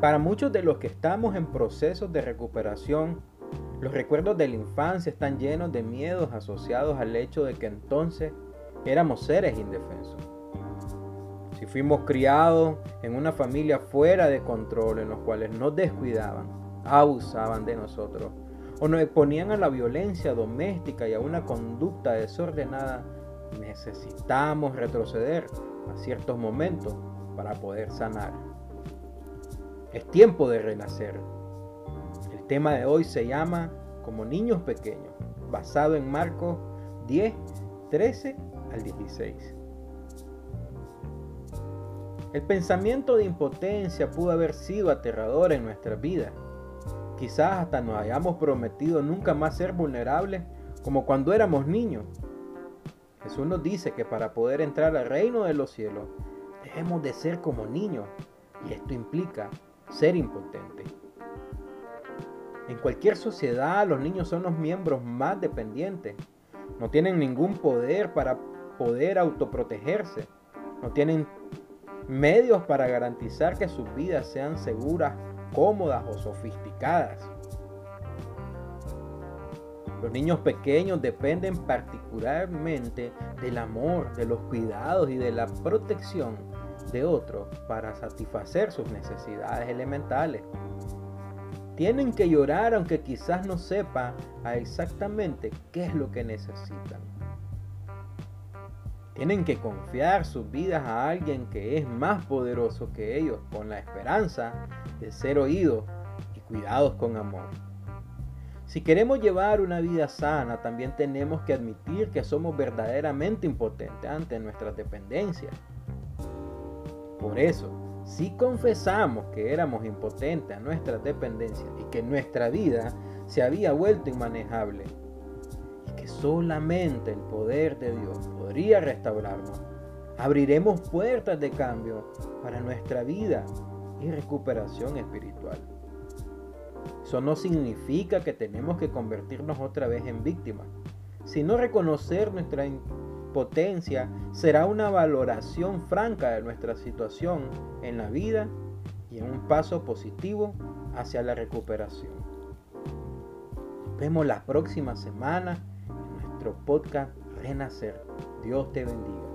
Para muchos de los que estamos en procesos de recuperación, los recuerdos de la infancia están llenos de miedos asociados al hecho de que entonces éramos seres indefensos. Si fuimos criados en una familia fuera de control, en los cuales nos descuidaban, abusaban de nosotros, o nos exponían a la violencia doméstica y a una conducta desordenada, necesitamos retroceder a ciertos momentos para poder sanar. Es tiempo de renacer. El tema de hoy se llama Como niños pequeños, basado en Marcos 10, 13 al 16. El pensamiento de impotencia pudo haber sido aterrador en nuestras vidas. Quizás hasta nos hayamos prometido nunca más ser vulnerables como cuando éramos niños. Jesús nos dice que para poder entrar al reino de los cielos debemos de ser como niños y esto implica ser impotente. En cualquier sociedad los niños son los miembros más dependientes. No tienen ningún poder para poder autoprotegerse. No tienen medios para garantizar que sus vidas sean seguras, cómodas o sofisticadas. Los niños pequeños dependen particularmente del amor, de los cuidados y de la protección de otros para satisfacer sus necesidades elementales. Tienen que llorar aunque quizás no sepa exactamente qué es lo que necesitan. Tienen que confiar sus vidas a alguien que es más poderoso que ellos con la esperanza de ser oídos y cuidados con amor. Si queremos llevar una vida sana, también tenemos que admitir que somos verdaderamente impotentes ante nuestras dependencias. Por eso, si confesamos que éramos impotentes a nuestras dependencias y que nuestra vida se había vuelto inmanejable y que solamente el poder de Dios podría restaurarnos, abriremos puertas de cambio para nuestra vida y recuperación espiritual. Eso no significa que tenemos que convertirnos otra vez en víctimas, sino reconocer nuestra impotencia será una valoración franca de nuestra situación en la vida y en un paso positivo hacia la recuperación. Nos vemos la próxima semana en nuestro podcast Renacer. Dios te bendiga.